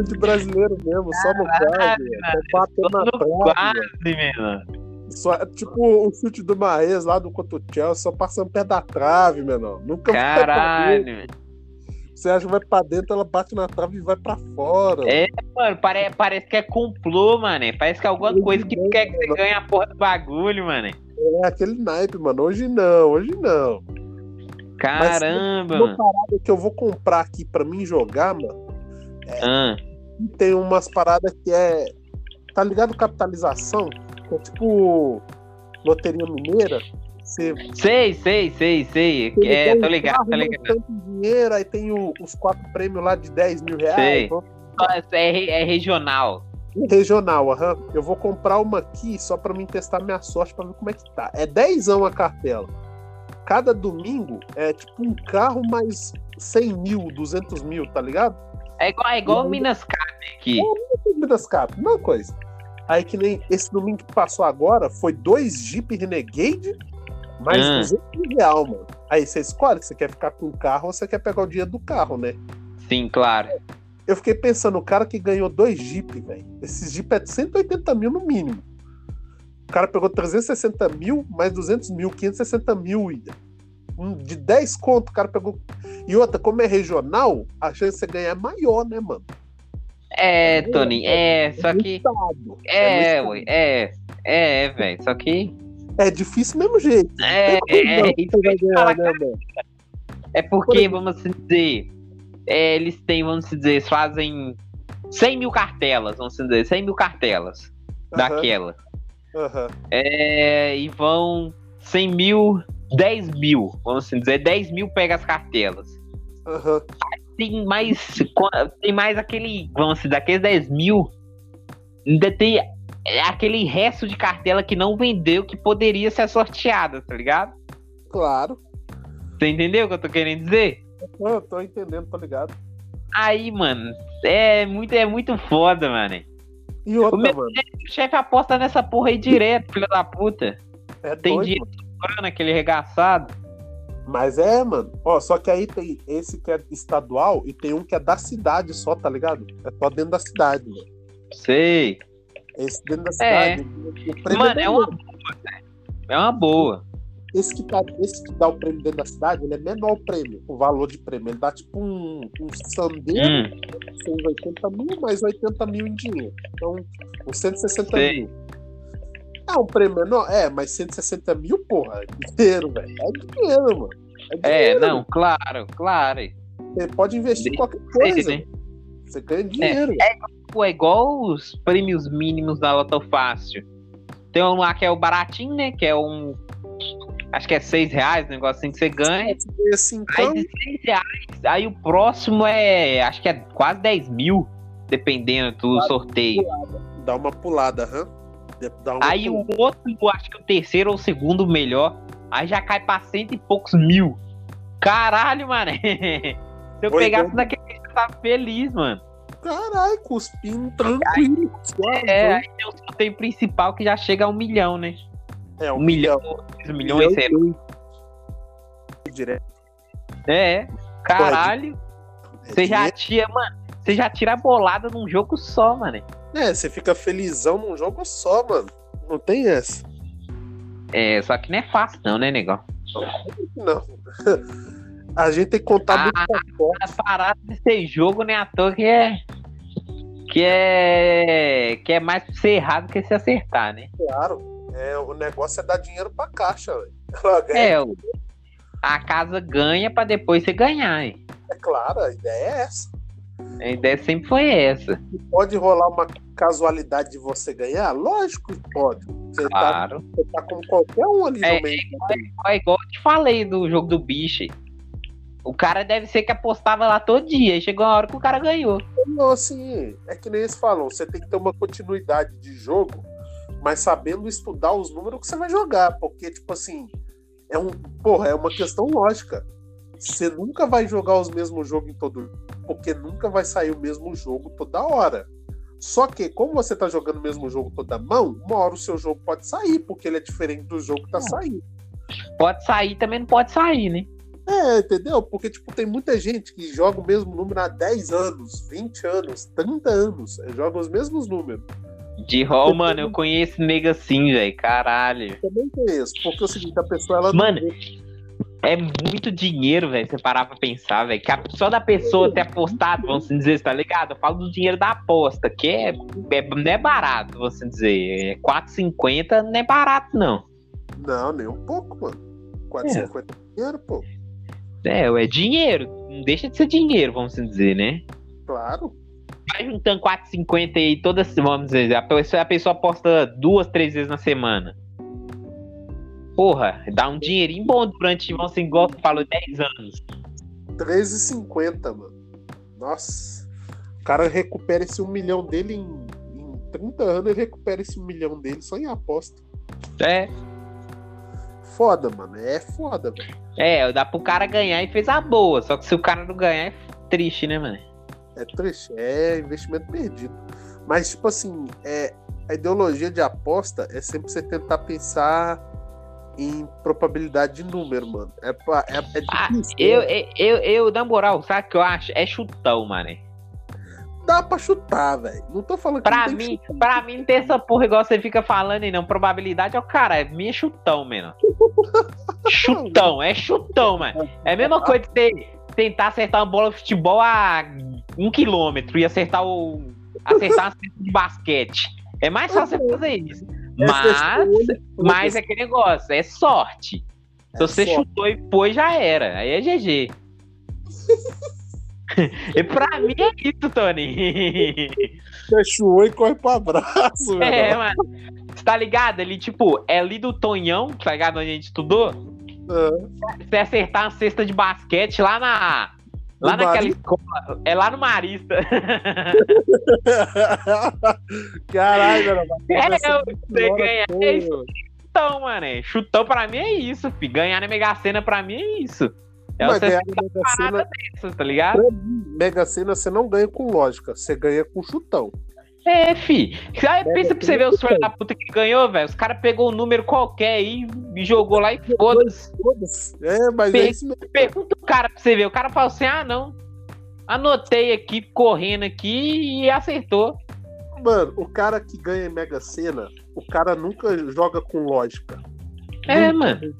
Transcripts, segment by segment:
muito brasileiro mesmo, só no quadro. Só batendo na trave. Quase, mano. Só, tipo o chute do Maes lá do contra Chelsea, só passando pé da trave, menor. Nunca Caralho. Você acha que vai pra dentro, ela bate na trave e vai pra fora. É, mano, pare, parece que é complô, mano. Parece que é alguma coisa que quer que você ganhe a porra do bagulho, mano. É aquele naipe, mano. Hoje não, hoje não. Caramba, Uma mano. parada que eu vou comprar aqui pra mim jogar, mano, Ah, tem umas paradas que é. Tá ligado? Capitalização? Que é tipo loteria mineira. Você sei, sei, sei, sei. É, tem tô um ligado, tô mas ligado. tanto dinheiro, aí tem o- os quatro prêmios lá de 10 mil reais. Sei. Então, É, é regional. Regional, aham. Eu vou comprar uma aqui só pra mim testar minha sorte pra ver como é que tá. É 10 a cartela. Cada domingo é tipo um carro mais 100 mil, 200 mil, tá ligado? É igual, é igual Uhum. Minas Cap aqui. das capas, mesma coisa. Aí que nem esse domingo que passou agora foi dois Jeep Renegade mais Ah. 200 mil real, mano. Aí você escolhe se você quer ficar com o carro ou você quer pegar o dinheiro do carro, né? Sim, claro. Eu fiquei pensando, o cara que ganhou dois Jeep, velho. Esse Jeep é de 180 mil no mínimo. O cara pegou 360 mil, mais 200 mil, 560 mil. um De 10 conto, o cara pegou. E outra, como é regional, a chance de você ganhar é maior, né, mano? É, Tony, é, só no que. estado. É, no ué, é. É, velho. Só que. É difícil mesmo jeito. É, é, é ganhar, né? É Por porque, exemplo. vamos dizer, é, eles têm, vamos dizer, eles fazem 100 mil cartelas, vamos dizer, 100 mil cartelas Aham, daquela. aham. É, e vão 100 mil, 10 mil, vamos dizer, 10 mil pega as cartelas. aham. Tem mais, tem mais aquele, vamos dizer, daqueles 10 mil, ainda tem aquele resto de cartela que não vendeu que poderia ser sorteada, tá ligado? Claro. Você entendeu o que eu tô querendo dizer? Eu tô entendendo, tô ligado. Aí, mano, é muito, é muito foda, mano. E outra, O meu- mano. Chefe aposta nessa porra aí direto, filho da puta. É Tem doido, dinheiro mano. aquele regaçado. Mas é, mano. Ó, só que aí tem esse que é estadual e tem um que é da cidade só, tá ligado? É só dentro da cidade, mano. Sei. Esse dentro da É. cidade. O prêmio Mano, é menor. uma boa, velho. É uma boa. Esse que, tá, esse que dá o prêmio dentro da cidade, ele é menor o prêmio, o valor de prêmio. Ele dá tipo um, um sandeiro, Hum, são 80 mil, mais 80 mil em dinheiro. Então, uns 160 Sei. mil. É um prêmio menor? É, mas 160 mil, porra, é dinheiro, velho. É dinheiro, mano. É, é, dinheiro, não, claro, claro. Você pode investir em qualquer coisa. né? Você ganha dinheiro. Pô, é igual os prêmios mínimos da Loto Fácil. Tem um lá que é o baratinho, né? Que é um. Acho que é 6 reais, um negócio assim que você ganha. Assim, Aí então, de 6 reais, aí o próximo é. Acho que é quase 10 mil, dependendo do sorteio. dá uma pulada, hã? Dá uma Aí o outro, acho que o terceiro ou o segundo melhor, aí já cai pra cento e poucos mil. Caralho, mano. Se eu Oi, pegasse então. naquele, eu tava feliz, mano. Caralho, cuspindo tranquilo. suave, É, aí tem o sorteio principal que já chega a um milhão, né? é Um milhão, dois milhões, sei lá. direto. É, caralho. É Você já tira, mano. Você já tira a bolada num jogo só, mano. É, você fica felizão num jogo só, mano. Não tem essa. É, só que não é fácil, não, né, negão? Não. A gente tem que contar Ah, muito forte. A parada desse jogo, né, à toa que é. Que é. Que é mais pra ser errado que se acertar, né? Claro. É, o negócio é dar dinheiro pra caixa, velho. É, o- a casa ganha pra depois você ganhar, hein? é claro, a ideia é essa. A ideia sempre foi essa. Pode rolar uma casualidade de você ganhar? Lógico que pode. Você, tá, Claro. você tá como qualquer um ali É, no meio. É igual eu te falei do jogo do bicho. O cara deve ser que apostava lá todo dia. E chegou uma hora que o cara ganhou. Não, assim, é que nem eles falam, você tem que ter uma continuidade de jogo, mas sabendo estudar os números que você vai jogar, porque, tipo assim, é um, porra, é uma questão lógica. Você nunca vai jogar os mesmos jogos em todo porque nunca vai sair o mesmo jogo toda hora. Só que, como você tá jogando o mesmo jogo toda mão, uma hora o seu jogo pode sair, porque ele é diferente do jogo que tá saindo. Pode sair, também não pode sair, né? É, entendeu? Porque, tipo, tem muita gente que joga o mesmo número há 10 anos, 20 anos, 30 anos. Joga os mesmos números. De rol, mano, eu conheço nega assim, velho. Caralho. Eu também conheço. Porque é o seguinte, a pessoa, ela Mano, é muito dinheiro, velho. Você parar pra pensar, velho. Só da pessoa ter apostado, vamos dizer, tá ligado? Eu falo do dinheiro da aposta, que é, é não é barato, vamos dizer. É 4,50 não é barato, não. Não, nem um pouco, mano. 4,50 é dinheiro, pô. É, é dinheiro. Não deixa de ser dinheiro, vamos dizer, né? Claro. Vai juntando 4,50 aí todas, vamos dizer, a pessoa, a pessoa aposta duas, três vezes na semana. Porra, dá um dinheirinho bom durante, vamos assim, igual você falou, 10 anos. 13,50, mano. Nossa. O cara recupera esse um milhão dele em, em 30 anos, ele recupera esse um milhão dele só em aposta. É. Foda, mano. É foda, velho. É, dá pro cara ganhar e fez a boa. Só que se o cara não ganhar, é triste, né, mano? É triste. É investimento perdido. Mas, tipo assim, é, a ideologia de aposta é sempre você tentar pensar em probabilidade de número, mano. É, é, é Ah, difícil. eu, né? eu, eu, eu, na moral, sabe o que eu acho? É chutão, mano. Dá pra chutar, velho. Não tô falando que Pra que mim, chutar. pra mim, não tem essa porra igual você fica falando aí, não. Probabilidade é o cara, é minha chutão, mano. chutão, é chutão, mano. É a mesma coisa de você tentar acertar uma bola de futebol a um quilômetro e acertar o. acertar uma de basquete. É mais fácil você fazer isso. É Mas, mas é aquele negócio, é sorte. Se É você sorte. chutou e pôs, já era. Aí é GG. e pra mim é isso, Tony. Fechou e corre pro abraço, é, mano. Você tá ligado? Ali, tipo, é ali do Tonhão, tá ligado? Onde a gente estudou. Você acertar uma cesta de basquete lá na. Lá No naquela Marista? escola. É lá no Marista. Caralho, velho. É, eu- pô. é isso. Chutão, mano. é. Chutão pra mim é isso, fi. Ganhar na Mega Sena pra mim é isso. É Mas você ganhar na Mega Sena, dessa, tá ligado? Mega Sena você não ganha com lógica, você ganha com chutão. É, fi. Aí pensa pra você ver os filhos da puta que ganhou, velho. Os caras pegou um número qualquer aí e jogou lá e foda-se. É, mas é Per- isso mesmo. Pergunta o cara pra você ver. O cara fala assim: ah, não. Anotei aqui, correndo aqui e acertou. Mano, o cara que ganha em Mega Sena, o cara nunca joga com lógica. É, Nunca. mano.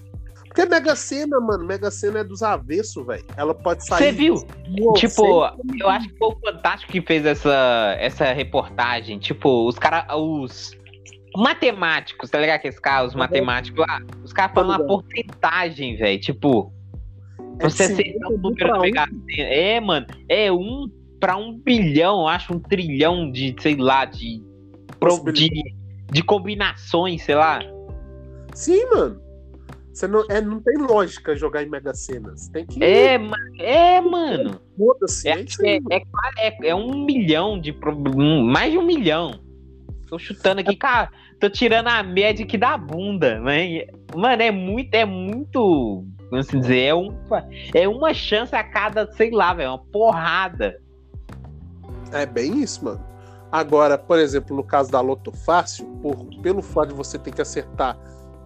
Porque Mega Sena, mano, Mega Sena é dos avessos, velho. Ela pode sair. Você viu? Não, Tipo, eu acho que foi o Fantástico que fez essa, essa reportagem. Tipo, os caras, os matemáticos, tá ligado? Aqueles caras, os matemáticos lá, os caras falam uma ligado. porcentagem, velho. Tipo, É você acertar o 50 número um. Mega Sena. É, mano, é um pra um bilhão, acho, um trilhão de, sei lá, de, de, de combinações, sei lá. Sim, mano. Você não, é, não tem lógica jogar em Mega Sena. Você tem que. É, mano, é, mano. Foda-se. É, É, é, é, é- é um milhão de. Mais de um milhão. Tô chutando aqui, cara. Tô tirando a média aqui da bunda, né? Mano, é muito, é muito. Vamos dizer, é, um, é uma chance a cada, sei lá, velho, uma porrada. É bem isso, mano. Agora, por exemplo, no caso da Loto Fácil, por, pelo fato de você ter que acertar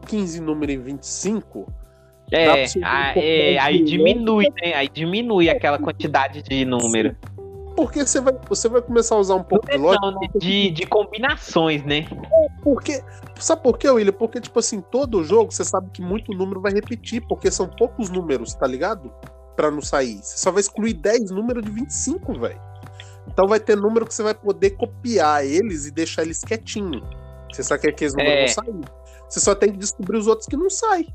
15 números em 25, Dá É, a- é, aí diminui, né? Aí diminui aquela quantidade de número. porque você vai, você vai começar a usar um pouco de lógica. Não, né? de, de combinações, né? Porque, sabe por quê, William? Porque, tipo assim, todo jogo você sabe que muito número vai repetir, porque são poucos números, tá ligado? Pra não sair. Você só vai excluir 10 números de 25, velho. Então vai ter número que você vai poder copiar eles e deixar eles quietinhos. Você sabe que aqueles números É. vão sair. Você só tem que descobrir os outros que não saem.